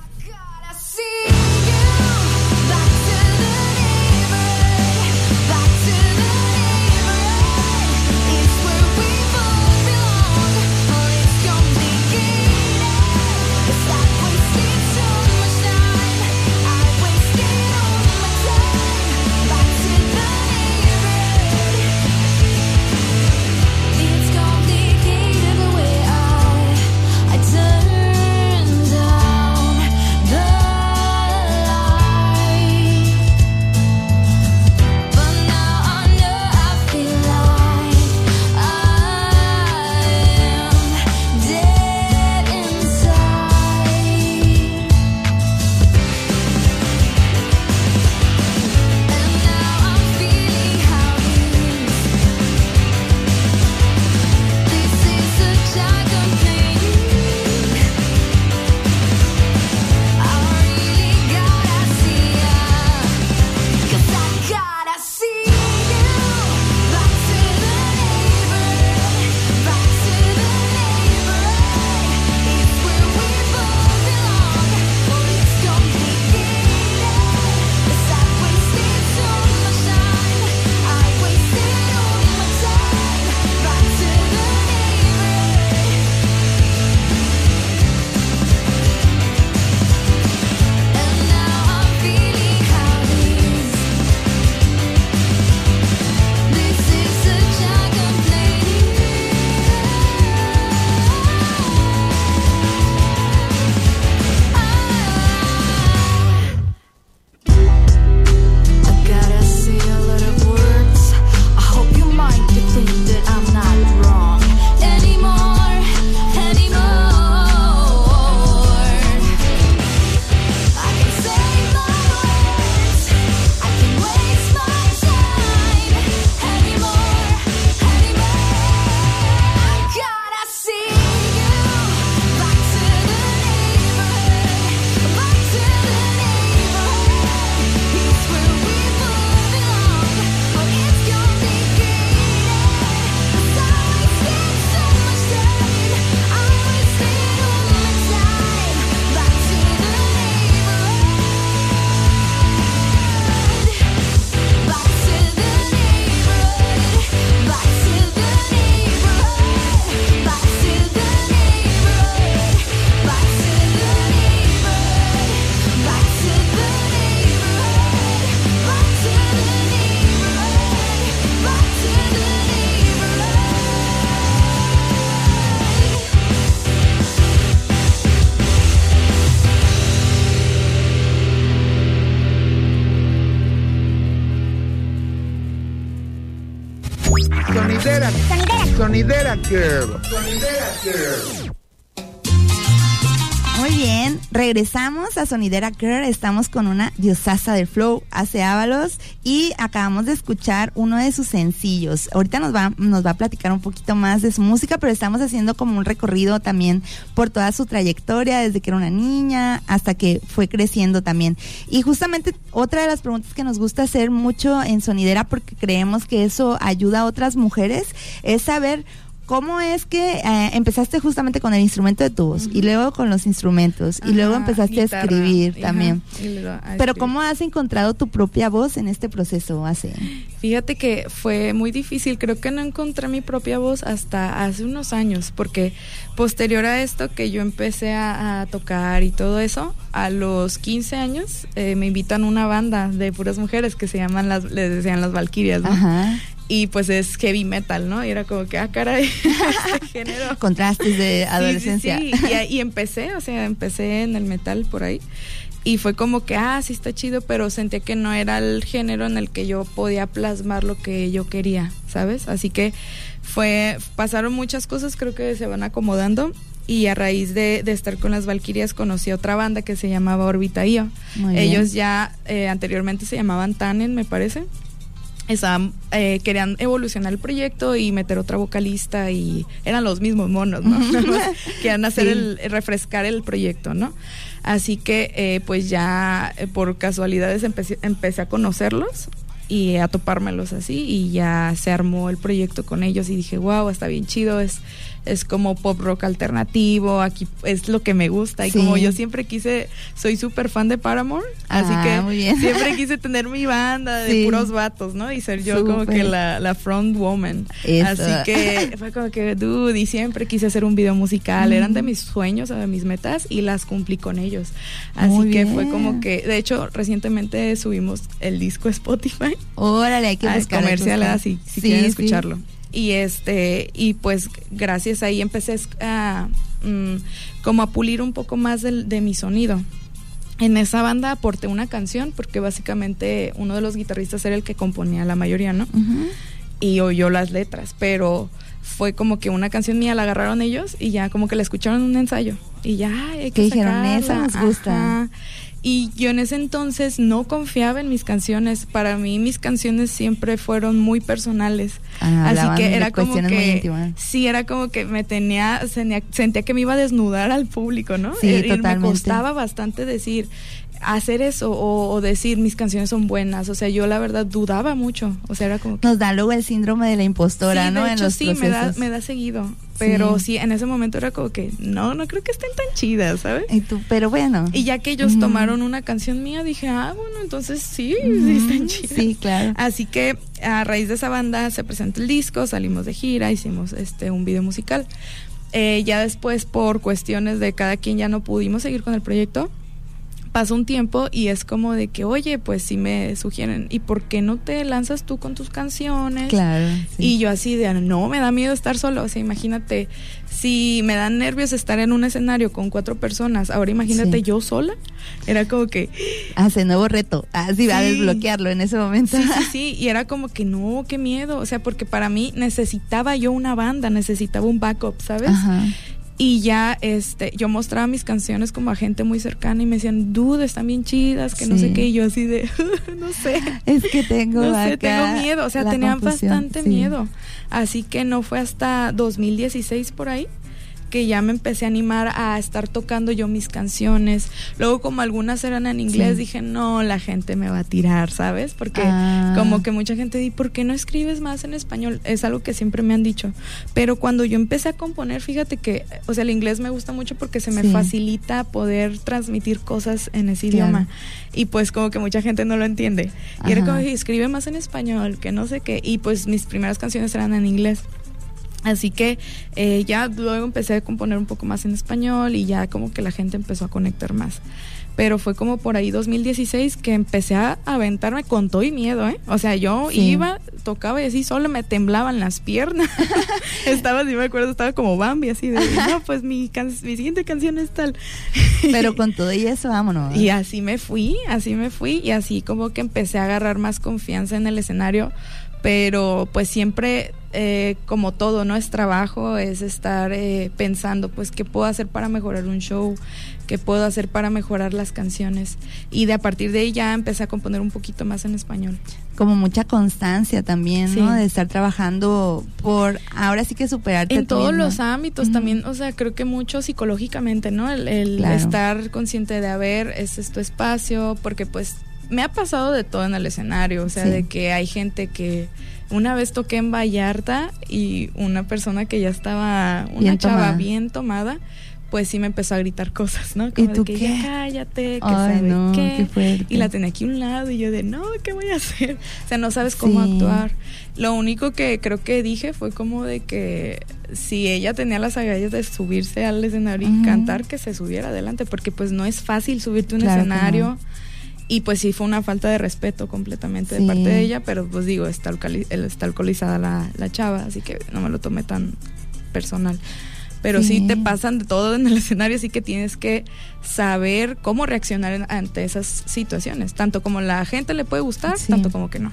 S3: Sonidera Girl.
S5: Muy bien, regresamos a Sonidera Girl, estamos con una diosasa del flow, Hace Ábalos, y acabamos de escuchar uno de sus sencillos. Ahorita nos va, nos va a platicar un poquito más de su música, pero estamos haciendo como un recorrido también por toda su trayectoria, desde que era una niña hasta que fue creciendo también. Y justamente otra de las preguntas que nos gusta hacer mucho en Sonidera, porque creemos que eso ayuda a otras mujeres, es saber ¿Cómo es que eh, empezaste justamente con el instrumento de tu voz y luego con los instrumentos y luego empezaste
S6: guitarra,
S5: a escribir también? Pero. ¿cómo has encontrado tu propia voz en este proceso? Hace?
S6: Fíjate que fue muy difícil, creo que no encontré mi propia voz hasta hace unos años, porque posterior a esto que yo empecé a, a tocar y todo eso, a los 15 años eh, me invitan a una banda de puras mujeres que se llaman las, les decían las Valquirias, ¿no?
S5: Ajá.
S6: Y pues es heavy metal, ¿no? Y era como que, ah, caray, este género.
S5: Contrastes de adolescencia.
S6: Sí, sí, Y, y empecé, o sea, empecé en el metal por ahí. Y fue como que, ah, sí está chido, pero sentía que no era el género en el que yo podía plasmar lo que yo quería, ¿sabes? Así que fue, pasaron muchas cosas, creo que se van acomodando. Y a raíz de, de estar con las Valquirias conocí otra banda que se llamaba Orbita Io. Ellos ya eh, anteriormente se llamaban Tannen, me parece. Estaban, eh, querían evolucionar el proyecto y meter otra vocalista y eran los mismos monos, ¿no? Querían hacer
S5: Sí.
S6: el, refrescar el proyecto, ¿no? Así que eh, pues ya eh, por casualidades empecé, empecé a conocerlos y a topármelos así y ya se armó el proyecto con ellos y dije, wow, está bien chido, es, es como pop rock alternativo, aquí es lo que me gusta y
S5: Sí.
S6: como yo siempre quise, soy súper fan de Paramore, así
S5: Ah,
S6: que
S5: muy bien.
S6: siempre quise tener mi banda de
S5: Sí.
S6: puros vatos, ¿no? Y ser yo como que la, la front woman.
S5: Eso.
S6: Así que fue como que, dude, y siempre quise hacer un video musical. Eran de mis sueños o de mis metas y las cumplí con ellos. Así
S5: Muy
S6: que fue como que, de hecho, recientemente subimos el disco Spotify.
S5: Órale, hay que
S6: Ah,
S5: buscar.
S6: comercial,
S5: buscar.
S6: ah, si, si
S5: Sí,
S6: quieren
S5: sí.
S6: Y este, y pues gracias ahí empecé a mm, como a pulir un poco más del- de mi sonido. En esa banda aporté una canción porque básicamente uno de los guitarristas era el que componía la mayoría, ¿no? Y oyó las letras, pero fue como que una canción mía la agarraron ellos y ya como que la escucharon en un ensayo y ya "Ay, hay
S5: Que dijeron,
S6: sacarla".
S5: "Esa nos gusta.
S6: Ajá. Y yo en ese entonces no confiaba en mis canciones. Para mí mis canciones siempre fueron muy personales.
S5: Ah,
S6: Así que era como que sí, era como que me tenía sentía, sentía que me iba a desnudar al público, ¿no?
S5: Sí,
S6: Y- y me costaba bastante decir hacer eso o, o decir mis canciones son buenas. O sea, yo la verdad dudaba mucho. O sea, era como que
S5: Nos da luego el síndrome de la impostora,
S6: Sí,
S5: ¿no?
S6: de
S5: en
S6: hecho,
S5: los
S6: sí, me da,
S5: procesos.
S6: me da seguido. Pero
S5: Sí.
S6: sí. en ese momento era como que, no, no creo que estén tan chidas, ¿sabes?
S5: Y tú, pero bueno.
S6: Y ya que ellos tomaron una canción mía, dije, ah, bueno, entonces sí, sí están chidas.
S5: Sí, claro.
S6: Así que a raíz de esa banda se presentó el disco, salimos de gira, hicimos este un video musical. Eh, ya después, por cuestiones de cada quien, ya no pudimos seguir con el proyecto. Pasó un tiempo y es como de que, oye, pues sí me sugieren, ¿y por qué no te lanzas tú con tus canciones?
S5: Claro. sí.
S6: Y yo así de, no, me da miedo estar solo. O sea, imagínate, si me dan nervios estar en un escenario con cuatro personas, ahora imagínate
S5: Sí.
S6: yo sola. Era como que,
S5: Hace nuevo reto. Así va a desbloquearlo en ese momento.
S6: sí, sí, sí. Y era como que, no, qué miedo. O sea, porque para mí necesitaba yo una banda, necesitaba un backup, ¿sabes?
S5: Ajá.
S6: Y ya, este, yo mostraba mis canciones como a gente muy cercana y me decían, dude, están bien chidas, que no sé qué. Y yo así de, no sé.
S5: Es que tengo
S6: No sé,
S5: acá
S6: tengo miedo, o sea,
S5: la
S6: tenía
S5: confusión,
S6: bastante
S5: sí.
S6: miedo. Así que no fue hasta 2016 por ahí que ya me empecé a animar a estar tocando yo mis canciones. Luego como algunas eran en inglés,
S5: Sí.
S6: dije, no, la gente me va a tirar, ¿sabes? Porque
S5: Ah.
S6: como que mucha gente dice, ¿por qué no escribes más en español? Es algo que siempre me han dicho. Pero cuando yo empecé a componer, fíjate que, o sea, el inglés me gusta mucho porque se me
S5: Sí.
S6: facilita poder transmitir cosas en ese
S5: Claro.
S6: idioma. Y pues como que mucha gente no lo entiende. Y era
S5: Ajá.
S6: como, escribe más en español, que no sé qué. Y pues mis primeras canciones eran en inglés. Así que eh, ya luego empecé a componer un poco más en español y ya como que la gente empezó a conectar más. Pero fue como por ahí 2016 que empecé a aventarme con todo y miedo, ¿eh? O sea, yo
S5: Sí.
S6: iba, tocaba y así solo me temblaban las piernas. estaba, si me acuerdo, estaba como Bambi, así de, no, pues mi, can- mi siguiente canción es tal.
S5: Pero con todo y eso, vámonos.
S6: Y así me fui, así me fui y así como que empecé a agarrar más confianza en el escenario pero pues siempre eh, como todo no es trabajo es estar eh, pensando pues qué puedo hacer para mejorar un show qué puedo hacer para mejorar las canciones y de a partir de ahí ya empecé a componer un poquito más en español
S5: como mucha constancia también, ¿no? De estar trabajando por ahora sí que superarte.
S6: en todos
S5: misma.
S6: los ámbitos también, o sea, creo que mucho psicológicamente, ¿no? El, el
S5: Claro.
S6: estar consciente de, a ver, este es tu espacio, porque pues me ha pasado de todo en el escenario, o sea,
S5: Sí.
S6: de que hay gente que una vez toqué en Vallarta y una persona que ya estaba, una
S5: Bien
S6: chava
S5: tomada.
S6: bien tomada, pues sí me empezó a gritar cosas, ¿no?
S5: ¿Y
S6: Como
S5: tú
S6: de que
S5: qué?
S6: ya cállate, que
S5: Ay,
S6: sabe
S5: no,
S6: qué.
S5: qué fuerte.
S6: Y la tenía aquí a un lado y yo de, no, ¿qué voy a hacer? O sea, no sabes cómo
S5: Sí.
S6: actuar. Lo único que creo que dije fue como de que si ella tenía las agallas de subirse al escenario y cantar, que se subiera adelante, porque pues no es fácil subirte a un
S5: Claro que
S6: escenario.
S5: no.
S6: Y pues sí fue una falta de respeto completamente
S5: Sí.
S6: de parte de ella, pero pues digo, está, está alcoholizada la, la chava, así que no me lo tomé tan personal. Pero sí.
S5: Sí.
S6: te pasan de todo en el escenario, así que tienes que saber cómo reaccionar ante esas situaciones, tanto como la gente le puede gustar,
S5: Sí.
S6: tanto como que no.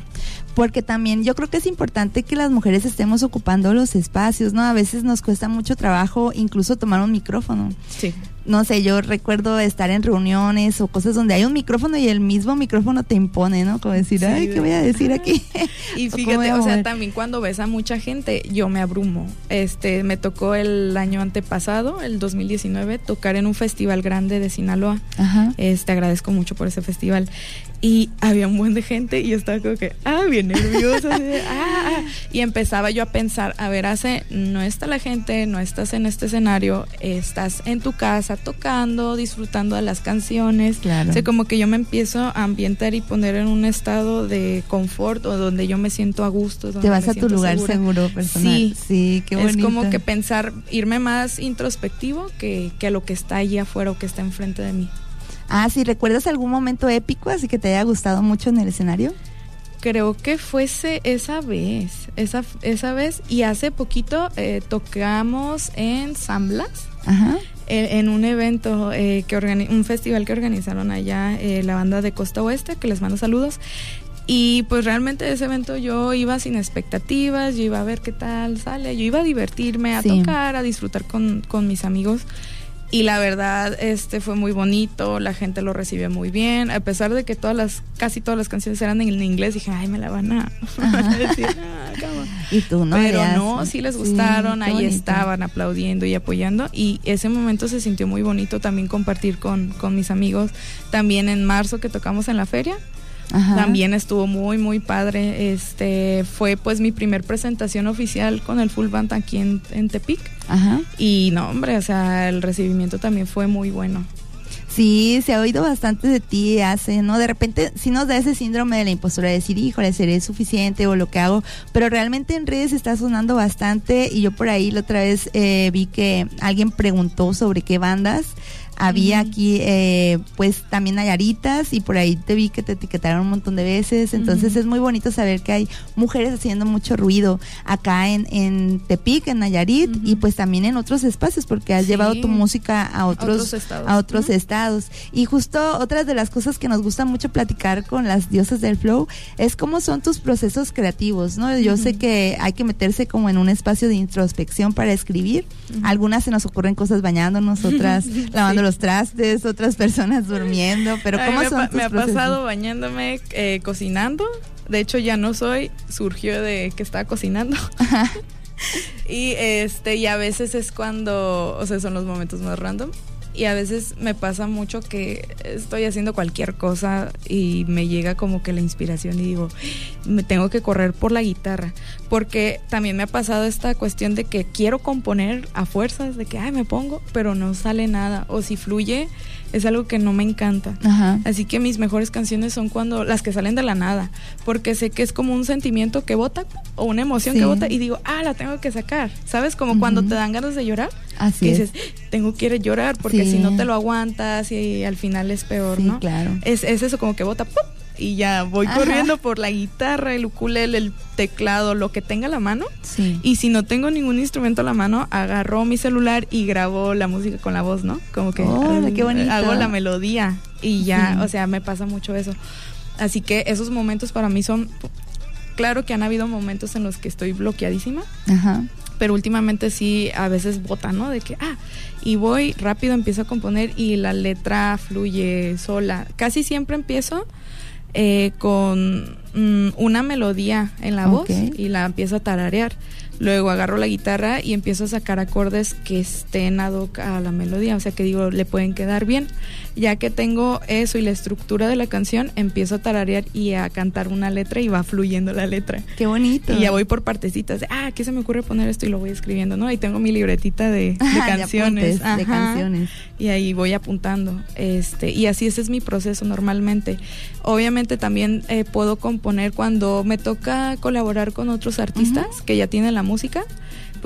S5: Porque también yo creo que es importante que las mujeres estemos ocupando los espacios, ¿no? A veces nos cuesta mucho trabajo incluso tomar un micrófono.
S6: Sí.
S5: No sé, yo recuerdo estar en reuniones o cosas donde hay un micrófono y el mismo micrófono te impone, ¿no? Como decir,
S6: Sí,
S5: ay, ¿qué voy a decir aquí?
S6: Y
S5: ¿O
S6: fíjate,
S5: a
S6: o sea, también cuando ves a mucha gente, yo me abrumo. Este, me tocó el año antepasado, el 2019, tocar en un festival grande de Sinaloa.
S5: Ajá.
S6: Este, agradezco mucho por ese festival. Y había un buen de gente y yo estaba como que, ah, bien nerviosa. así de, ah, ah. Y empezaba yo a pensar, a ver, hace, no está la gente, no estás en este escenario, estás en tu casa tocando, disfrutando de las canciones.
S5: Claro.
S6: O sea, como que yo me empiezo a ambientar y poner en un estado de confort o donde yo me siento a gusto. donde
S5: Te vas
S6: me
S5: a tu lugar
S6: segura.
S5: seguro personal.
S6: Sí.
S5: Sí, qué bonito.
S6: Es como que pensar, irme más introspectivo que, que a lo que está allí afuera o que está enfrente de mí.
S5: Ah, sí, ¿recuerdas algún momento épico así que te haya gustado mucho en el escenario?
S6: Creo que fuese esa vez, esa, esa vez, y hace poquito eh, tocamos en San Blas,
S5: Ajá.
S6: eh, en un evento, eh, que un festival que organizaron allá eh, la banda de Costa Oeste, que les mando saludos. Y pues realmente ese evento yo iba sin expectativas, yo iba a ver qué tal sale, yo iba a divertirme, a
S5: Sí.
S6: tocar, a disfrutar con, con mis amigos. Y la verdad, este fue muy bonito, la gente lo recibió muy bien, a pesar de que todas las, casi todas las canciones eran en inglés, dije, ay, me la van a decir, "Ah, come on".
S5: Y tú, ¿no?
S6: Pero no, sí les gustaron, ahí
S5: bonito.
S6: estaban aplaudiendo y apoyando y ese momento se sintió muy bonito también compartir con, con mis amigos. También en marzo que tocamos en la feria,
S5: Ajá.
S6: también estuvo muy muy padre. Este fue pues mi primer presentación oficial con el full band aquí en, en Tepic
S5: Ajá.
S6: y no hombre, o sea, el recibimiento también fue muy bueno.
S5: Sí, se ha oído bastante de ti, hace, ¿no? De repente sí nos da ese síndrome de la impostura de decir, híjole, seré suficiente o lo que hago, pero realmente en redes está sonando bastante y yo por ahí la otra vez eh, vi que alguien preguntó sobre qué bandas había aquí, eh, pues también Nayaritas y por ahí te vi que te etiquetaron un montón de veces, entonces es muy bonito saber que hay mujeres haciendo mucho ruido acá en, en Tepic, en Nayarit y pues también en otros espacios porque has
S6: Sí.
S5: llevado tu música a otros,
S6: Otros estados.
S5: a otros
S6: Ujú.
S5: estados. Y justo otras de las cosas que nos gusta mucho platicar con las diosas del flow es cómo son tus procesos creativos, ¿no? Yo sé que hay que meterse como en un espacio de introspección para escribir. Algunas se nos ocurren cosas bañándonos, otras lavando. Los trastes, otras personas durmiendo, pero ¿cómo
S6: me,
S5: son
S6: pa-
S5: tus
S6: me ha pasado bañándome, eh, cocinando. De hecho, ya no soy, surgió de que estaba cocinando. y este, y a veces es cuando, o sea, son los momentos más random. Y a veces me pasa mucho que estoy haciendo cualquier cosa y me llega como que la inspiración y digo, me tengo que correr por la guitarra. Porque también me ha pasado esta cuestión de que quiero componer a fuerzas, de que, ay, me pongo, pero no sale nada. O si fluye, es algo que no me encanta.
S5: Ajá.
S6: Así que mis mejores canciones son cuando las que salen de la nada, porque sé que es como un sentimiento que bota o una emoción
S5: Sí.
S6: que bota y digo, ah, la tengo que sacar. ¿Sabes? Como cuando te dan ganas de llorar,
S5: Así
S6: que
S5: es.
S6: Tengo que llorar porque
S5: Sí.
S6: si no te lo aguantas y al final es peor,
S5: Sí,
S6: ¿no?
S5: claro.
S6: Es, es eso como que bota ¡pum! y ya voy
S5: Ajá.
S6: corriendo por la guitarra, el ukulele, el teclado, lo que tenga a la mano.
S5: Sí.
S6: Y si no tengo ningún instrumento a la mano, agarro mi celular y grabo la música con la voz, ¿no? Como que
S5: Órale, qué bonito.
S6: hago la melodía y ya,
S5: Sí.
S6: o sea, me pasa mucho eso. Así que esos momentos para mí son claro que han habido momentos en los que estoy bloqueadísima,
S5: Ajá.
S6: pero últimamente sí a veces bota, ¿no? De que, ah, y voy rápido, empiezo a componer y la letra fluye sola. Casi siempre empiezo eh, con mm, una melodía en la voz y la empiezo a tararear. Luego agarro la guitarra y empiezo a sacar acordes que estén ad hoc a la melodía, o sea que digo, le pueden quedar bien. Ya que tengo eso y la estructura de la canción, empiezo a tararear y a cantar una letra y va fluyendo la letra.
S5: Qué bonito.
S6: Y ya voy por partecitas de, ah, ¿qué se me ocurre poner esto? Y lo voy escribiendo, ¿no? Ahí tengo mi libretita de, de
S5: Ajá, de
S6: canciones.
S5: apuntes, de
S6: Ajá.
S5: canciones.
S6: Y ahí voy apuntando. Este, y así ese es mi proceso normalmente. Obviamente también eh, puedo componer cuando me toca colaborar con otros artistas que ya tienen la música.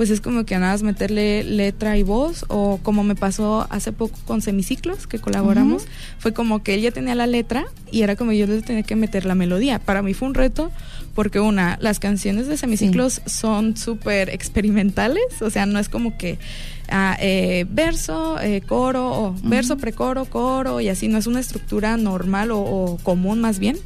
S6: Pues es como que nada más meterle letra y voz, o como me pasó hace poco con Semiciclos, que colaboramos, fue como que él ya tenía la letra y era como yo le tenía que meter la melodía. Para mí fue un reto, porque una, las canciones de Semiciclos son súper experimentales, o sea, no es como que ah, eh, verso, eh, coro, o verso, precoro, coro, y así, no es una estructura normal o, o común más bien,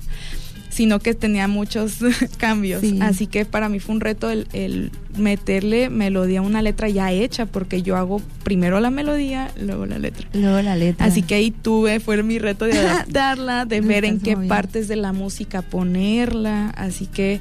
S6: sino que tenía muchos cambios.
S5: Sí.
S6: Así que para mí fue un reto el, el meterle melodía a una letra ya hecha, porque yo hago primero la melodía, luego la letra.
S5: Luego la letra.
S6: Así que ahí tuve, fue mi reto de adaptarla, de ver en qué partes de la música ponerla, así que,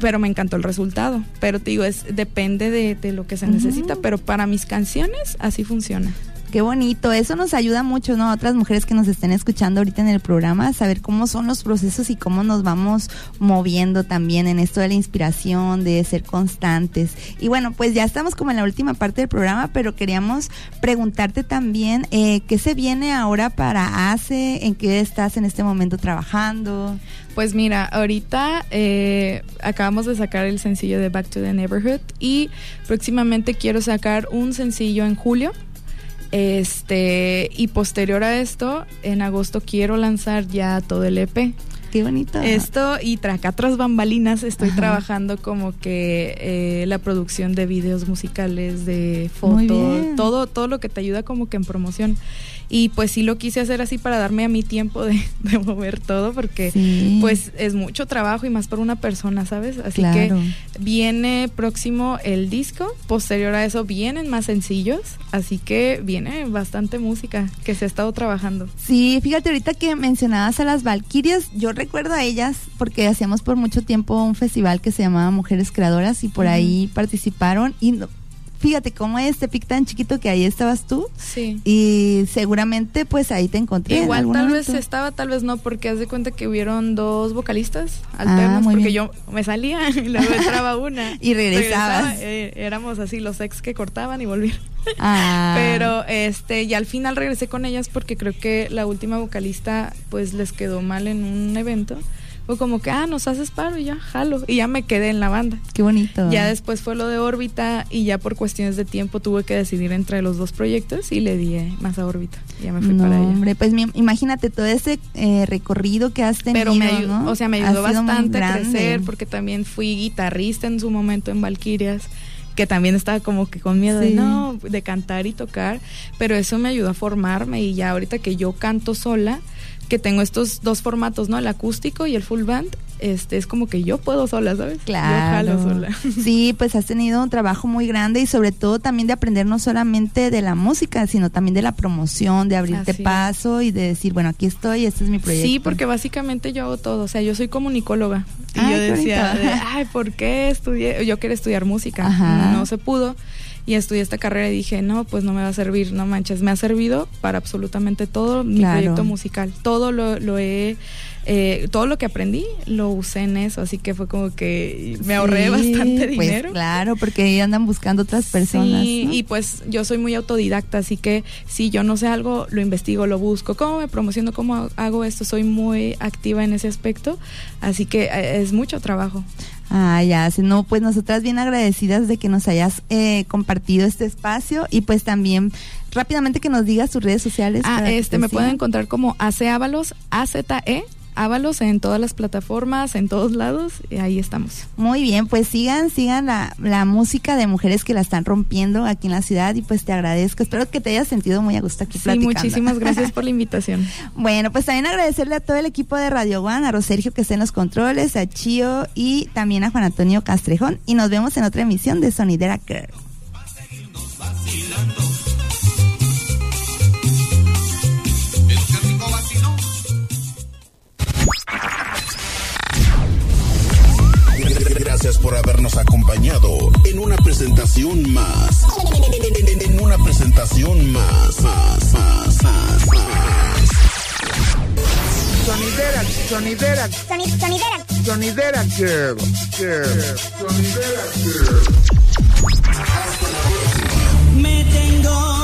S6: pero me encantó el resultado. Pero te digo, es depende de, de lo que se necesita, pero para mis canciones así funciona.
S5: Qué bonito, eso nos ayuda mucho, ¿no? A otras mujeres que nos estén escuchando ahorita en el programa, saber cómo son los procesos y cómo nos vamos moviendo también en esto de la inspiración, de ser constantes. Y bueno, pues ya estamos como en la última parte del programa, pero queríamos preguntarte también eh, qué se viene ahora para ACE, en qué estás en este momento trabajando.
S6: Pues mira, ahorita eh, acabamos de sacar el sencillo de Back to the Neighborhood y próximamente quiero sacar un sencillo en julio. Este, y posterior a esto, en agosto quiero lanzar ya todo el EP.
S5: Qué bonito.
S6: Esto y tra- acá tras bambalinas estoy
S5: Ajá.
S6: trabajando como que eh, la producción de videos musicales, de fotos, todo, todo lo que te ayuda como que en promoción. Y pues sí lo quise hacer así para darme a mi tiempo de, de mover todo porque
S5: Sí.
S6: pues es mucho trabajo y más por una persona, ¿sabes? Así
S5: Claro.
S6: que viene próximo el disco, posterior a eso vienen más sencillos, así que viene bastante música que se ha estado trabajando.
S5: Sí, fíjate ahorita que mencionabas a las Valquirias, yo recuerdo a ellas porque hacíamos por mucho tiempo un festival que se llamaba Mujeres Creadoras y por ahí participaron y fíjate cómo este pic tan chiquito que ahí estabas tú
S6: Sí.
S5: y seguramente pues ahí te encontré. en
S6: Igual tal
S5: momento.
S6: vez estaba, tal vez no, porque haz de cuenta que hubieron dos vocalistas alternos,
S5: Ah,
S6: porque
S5: bien.
S6: yo me salía y luego entraba una.
S5: Y regresabas.
S6: Regresaba, eh, éramos así los ex que cortaban y volvían.
S5: Ah,
S6: Pero este, y al final regresé con ellas porque creo que la última vocalista pues les quedó mal en un evento. Fue como que, ah, nos haces paro y ya, jalo. Y ya me quedé en la banda.
S5: qué bonito.
S6: Ya después fue lo de órbita y ya por cuestiones de tiempo tuve que decidir entre los dos proyectos y le di eh, más a órbita. Ya me fui
S5: No,
S6: para allá.
S5: hombre, pues mi- imagínate todo ese eh, recorrido que has tenido,
S6: Pero me ayudó,
S5: ¿no?
S6: o sea, me ayudó bastante a crecer porque también fui guitarrista en su momento en Valquirias, que también estaba como que con miedo
S5: Sí.
S6: de no, de cantar y tocar, pero eso me ayudó a formarme y ya ahorita que yo canto sola, que tengo estos dos formatos, ¿no? El acústico y el full band, este es como que yo puedo sola, ¿sabes?
S5: Claro.
S6: Yo jalo sola.
S5: Sí, pues has tenido un trabajo muy grande y sobre todo también de aprender no solamente de la música, sino también de la promoción, de abrirte
S6: Así es.
S5: paso y de decir, bueno, aquí estoy, este es mi proyecto.
S6: Sí, porque básicamente yo hago todo, o sea, yo soy comunicóloga. Y
S5: Ay,
S6: yo decía, de, ay, ¿por qué estudié? Yo quería estudiar música,
S5: Ajá.
S6: no se pudo. Y estudié esta carrera y dije, no, pues no me va a servir, no manches, me ha servido para absolutamente todo mi
S5: Claro.
S6: proyecto musical. Todo lo, lo he, eh, todo lo que aprendí lo usé en eso, así que fue como que me ahorré
S5: Sí,
S6: bastante
S5: pues,
S6: dinero.
S5: claro, porque ahí andan buscando otras personas.
S6: Sí,
S5: ¿no?
S6: y pues yo soy muy autodidacta, así que si yo no sé algo, lo investigo, lo busco. ¿Cómo me promociono? ¿Cómo hago esto? Soy muy activa en ese aspecto, así que eh, es mucho trabajo.
S5: Ah, ya, no, pues nosotras bien agradecidas de que nos hayas eh, compartido este espacio y pues también rápidamente que nos digas tus redes sociales.
S6: Ah, este
S5: te
S6: me pueden encontrar como AC Ábalos, A Z E Ábalos en todas las plataformas, en todos lados, y ahí estamos.
S5: Muy bien, pues sigan, sigan la, la música de mujeres que la están rompiendo aquí en la ciudad y pues te agradezco. Espero que te hayas sentido muy a gusto aquí
S6: Sí, muchísimas gracias por la invitación.
S5: bueno, pues también agradecerle a todo el equipo de Radio One, a Rosergio que está en los controles, a Chio y también a Juan Antonio Castrejón. Y nos vemos en otra emisión de Sonidera Girl.
S2: gracias por habernos acompañado en una presentación más. En una presentación más. más, más, más, más.
S3: Sonidera, sonidera.
S7: Soni, sonidera.
S3: Sonidera girl. Girl. Sonidera girl. Me tengo